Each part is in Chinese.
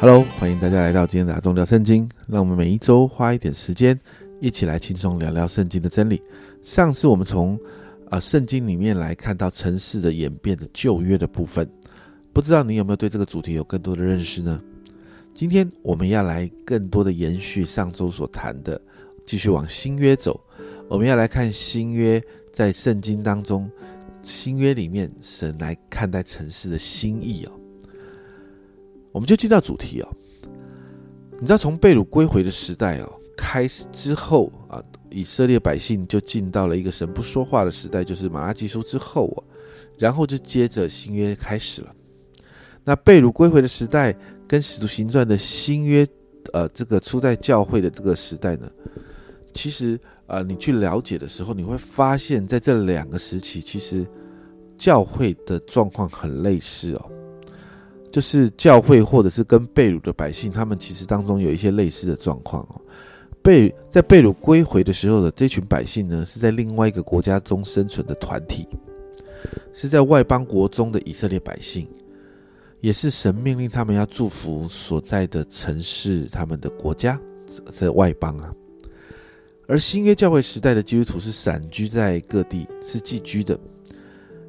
Hello，欢迎大家来到今天的阿忠聊圣经。让我们每一周花一点时间，一起来轻松聊聊圣经的真理。上次我们从啊圣经里面来看到城市的演变的旧约的部分，不知道你有没有对这个主题有更多的认识呢？今天我们要来更多的延续上周所谈的，继续往新约走。我们要来看新约在圣经当中，新约里面神来看待城市的心意哦。我们就进到主题哦。你知道从被掳归回的时代哦开始之后啊，以色列百姓就进到了一个神不说话的时代，就是马拉基书之后哦，然后就接着新约开始了。那被掳归回的时代跟使徒行传的新约，呃，这个初代教会的这个时代呢，其实啊，你去了解的时候，你会发现在这两个时期，其实教会的状况很类似哦。就是教会，或者是跟贝鲁的百姓，他们其实当中有一些类似的状况哦。被在贝鲁归回的时候的这群百姓呢，是在另外一个国家中生存的团体，是在外邦国中的以色列百姓，也是神命令他们要祝福所在的城市、他们的国家，在外邦啊。而新约教会时代的基督徒是散居在各地，是寄居的。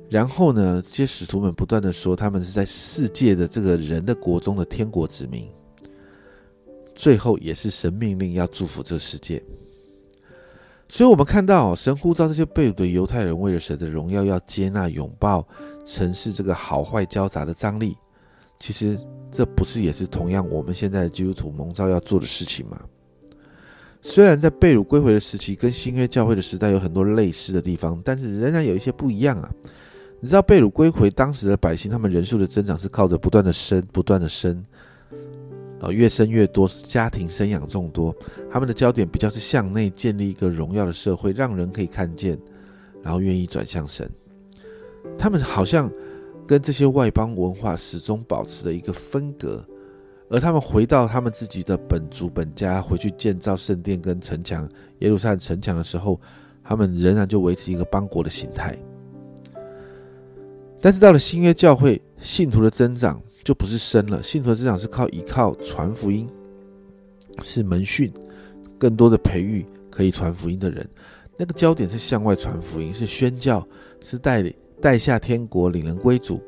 然后呢，这些使徒们不断的说，他们是在世界的这个人的国中的天国子民。最后也是神命令要祝福这个世界。所以，我们看到神呼召这些被掳的犹太人，为了神的荣耀，要接纳、拥抱城市这个好坏交杂的张力。其实，这不是也是同样我们现在的基督徒蒙召要做的事情吗？虽然在被掳归回的时期跟新约教会的时代有很多类似的地方，但是仍然有一些不一样啊。你知道被掳归回当时的百姓，他们人数的增长是靠着不断的生、不断的生，呃，越生越多，家庭生养众多。他们的焦点比较是向内建立一个荣耀的社会，让人可以看见，然后愿意转向神。他们好像跟这些外邦文化始终保持着一个分隔，而他们回到他们自己的本族本家，回去建造圣殿跟城墙、耶路撒冷城墙的时候，他们仍然就维持一个邦国的形态。但是到了新约教会，信徒的增长就不是生了，信徒的增长是靠依靠传福音，是门训，更多的培育可以传福音的人。那个焦点是向外传福音，是宣教，是带领带下天国，领人归主，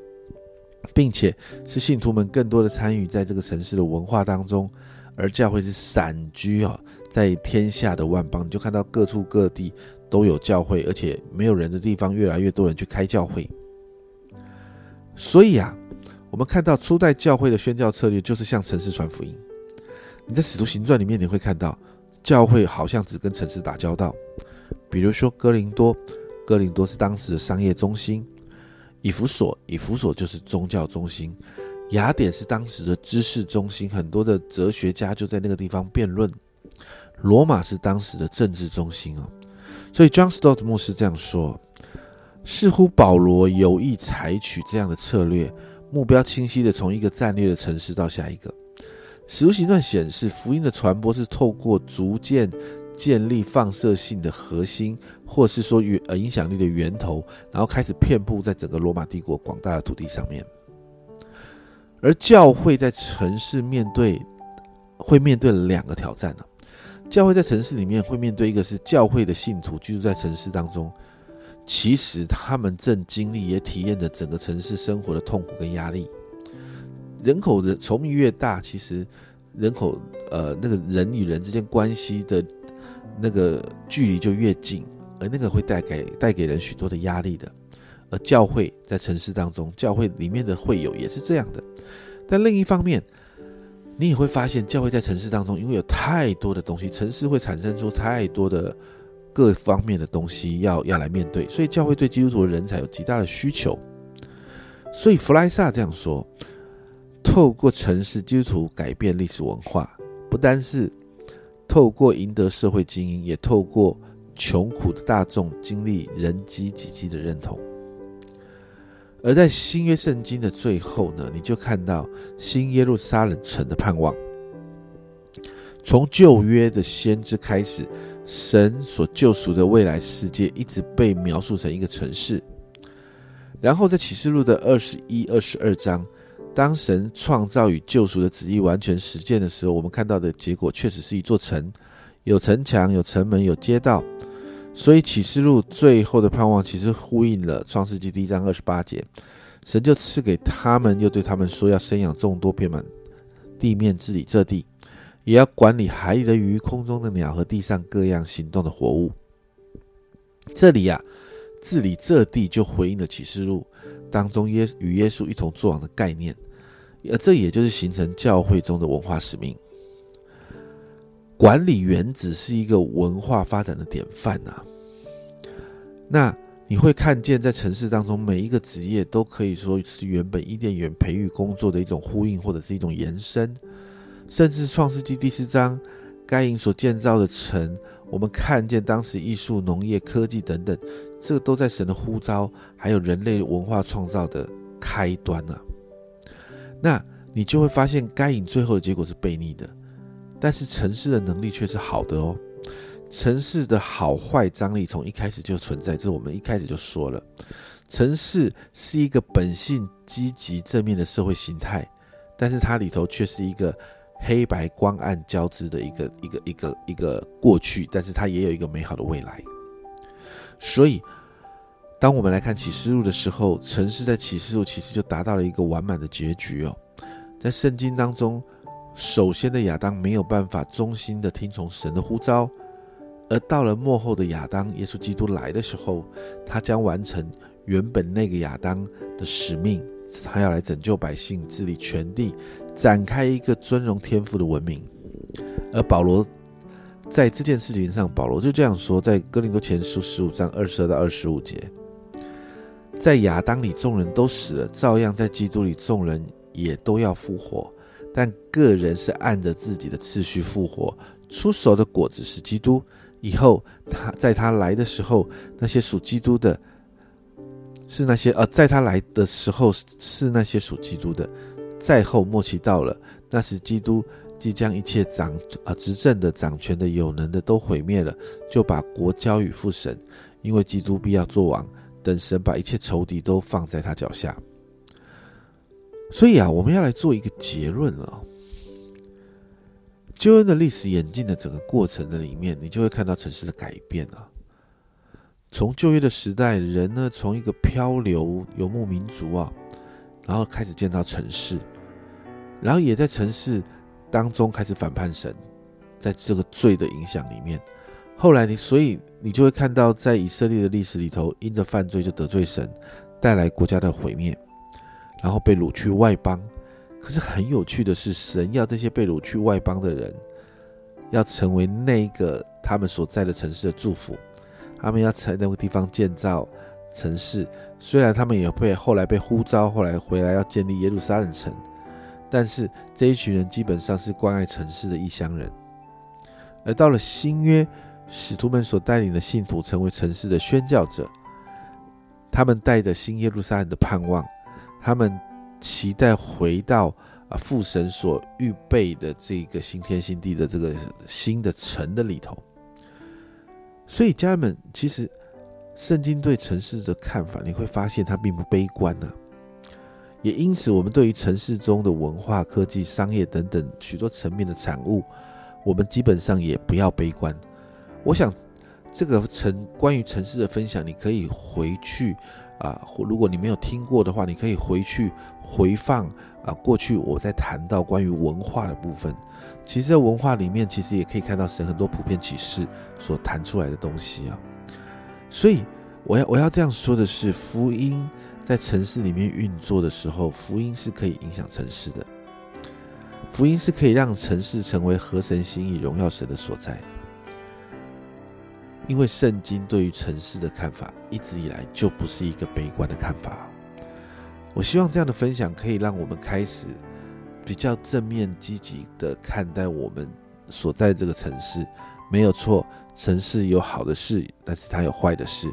并且是信徒们更多的参与在这个城市的文化当中。而教会是散居啊，在天下的万邦，你就看到各处各地都有教会，而且没有人的地方，越来越多人去开教会。所以啊，我们看到初代教会的宣教策略就是向城市传福音。你在使徒行传里面你会看到，教会好像只跟城市打交道。比如说哥林多，哥林多是当时的商业中心；以弗所，以弗所就是宗教中心；雅典是当时的知识中心，很多的哲学家就在那个地方辩论；罗马是当时的政治中心哦。所以 John Stott 牧师这样说。似乎保罗有意采取这样的策略，目标清晰的从一个战略的城市到下一个。使徒行传显示，福音的传播是透过逐渐建立放射性的核心，或是说源呃影响力的源头，然后开始遍布在整个罗马帝国广大的土地上面。而教会在城市面对会面对两个挑战呢？教会在城市里面会面对一个是教会的信徒居住在城市当中。其实他们正经历也体验着整个城市生活的痛苦跟压力。人口的稠密越大，其实人口呃那个人与人之间关系的那个距离就越近，而那个会带给带给人许多的压力的。而教会在城市当中，教会里面的会友也是这样的。但另一方面，你也会发现，教会在城市当中，因为有太多的东西，城市会产生出太多的。各方面的东西要要来面对，所以教会对基督徒的人才有极大的需求。所以弗莱萨这样说：，透过城市基督徒改变历史文化，不单是透过赢得社会精英，也透过穷苦的大众经历人机几机的认同。而在新约圣经的最后呢，你就看到新耶路撒冷城的盼望，从旧约的先知开始。神所救赎的未来世界一直被描述成一个城市，然后在启示录的二十一、二十二章，当神创造与救赎的旨意完全实践的时候，我们看到的结果确实是一座城，有城墙、有城门、有街道。所以启示录最后的盼望，其实呼应了创世纪第一章二十八节，神就赐给他们，又对他们说，要生养众多，遍满地面，治理这地，也要管理海里的鱼、空中的鸟和地上各样行动的活物。这里呀，治理这地就回应了启示录当中耶与耶稣一同作王的概念，而这也就是形成教会中的文化使命。管理原子是一个文化发展的典范呐。那你会看见，在城市当中，每一个职业都可以说是原本伊甸园培育工作的一种呼应，或者是一种延伸。甚至创世纪第四章，该隐所建造的城，我们看见当时艺术、农业、科技等等，这都在神的呼召，还有人类文化创造的开端啊。那你就会发现，该隐最后的结果是悖逆的。但是城市的能力却是好的哦。城市的好坏张力从一开始就存在，这我们一开始就说了。城市是一个本性积极正面的社会形态，但是它里头却是一个黑白光暗交织的一个一个一个一个过去，但是它也有一个美好的未来。所以，当我们来看启示录的时候，城市在启示录其实就达到了一个完满的结局哦。在圣经当中。首先的亚当没有办法忠心的听从神的呼召，而到了幕后的亚当，耶稣基督来的时候，他将完成原本那个亚当的使命，他要来拯救百姓，治理全地，展开一个尊荣天赋的文明。而保罗在这件事情上，保罗就这样说，在哥林多前书十五章二十二到二十五节，在亚当里众人都死了，照样在基督里众人也都要复活。但个人是按着自己的次序复活，出熟的果子是基督。以后他在他来的时候，那些属基督的，是那些呃，在他来的时候是那些属基督的。在后末期到了，那时基督即将一切掌啊执政的、掌权的、有能的都毁灭了，就把国交与父神，因为基督必要做王，等神把一切仇敌都放在他脚下。所以啊，我们要来做一个结论了。救恩的历史演进的整个过程的里面，你就会看到城市的改变啊。从旧约的时代，人呢从一个漂流游牧民族啊，然后开始建造城市，然后也在城市当中开始反叛神，在这个罪的影响里面，后来你所以你就会看到，在以色列的历史里头，因着犯罪就得罪神，带来国家的毁灭。然后被掳去外邦，可是很有趣的是，神要这些被掳去外邦的人，要成为那个他们所在的城市的祝福。他们要在那个地方建造城市，虽然他们也被后来被呼召，后来回来要建立耶路撒冷城，但是这一群人基本上是关爱城市的异乡人。而到了新约，使徒们所带领的信徒成为城市的宣教者，他们带着新耶路撒冷的盼望。他们期待回到啊父神所预备的这个新天新地的这个新的城的里头，所以家人们，其实圣经对城市的看法，你会发现它并不悲观呢。也因此，我们对于城市中的文化、科技、商业等等许多层面的产物，我们基本上也不要悲观。我想，这个城关于城市的分享，你可以回去。啊，如果你没有听过的话，你可以回去回放啊。过去我在谈到关于文化的部分，其实，在文化里面，其实也可以看到神很多普遍启示所谈出来的东西啊。所以，我要我要这样说的是，福音在城市里面运作的时候，福音是可以影响城市的，福音是可以让城市成为合神心意、荣耀神的所在。因为圣经对于城市的看法一直以来就不是一个悲观的看法。我希望这样的分享可以让我们开始比较正面积极的看待我们所在这个城市。没有错，城市有好的事，但是它有坏的事。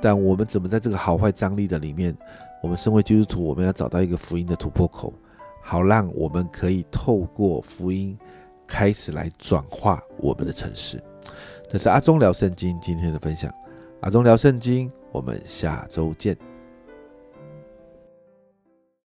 但我们怎么在这个好坏张力的里面，我们身为基督徒，我们要找到一个福音的突破口，好让我们可以透过福音开始来转化我们的城市。这是阿忠聊圣经今天的分享，阿忠聊圣经，我们下周见。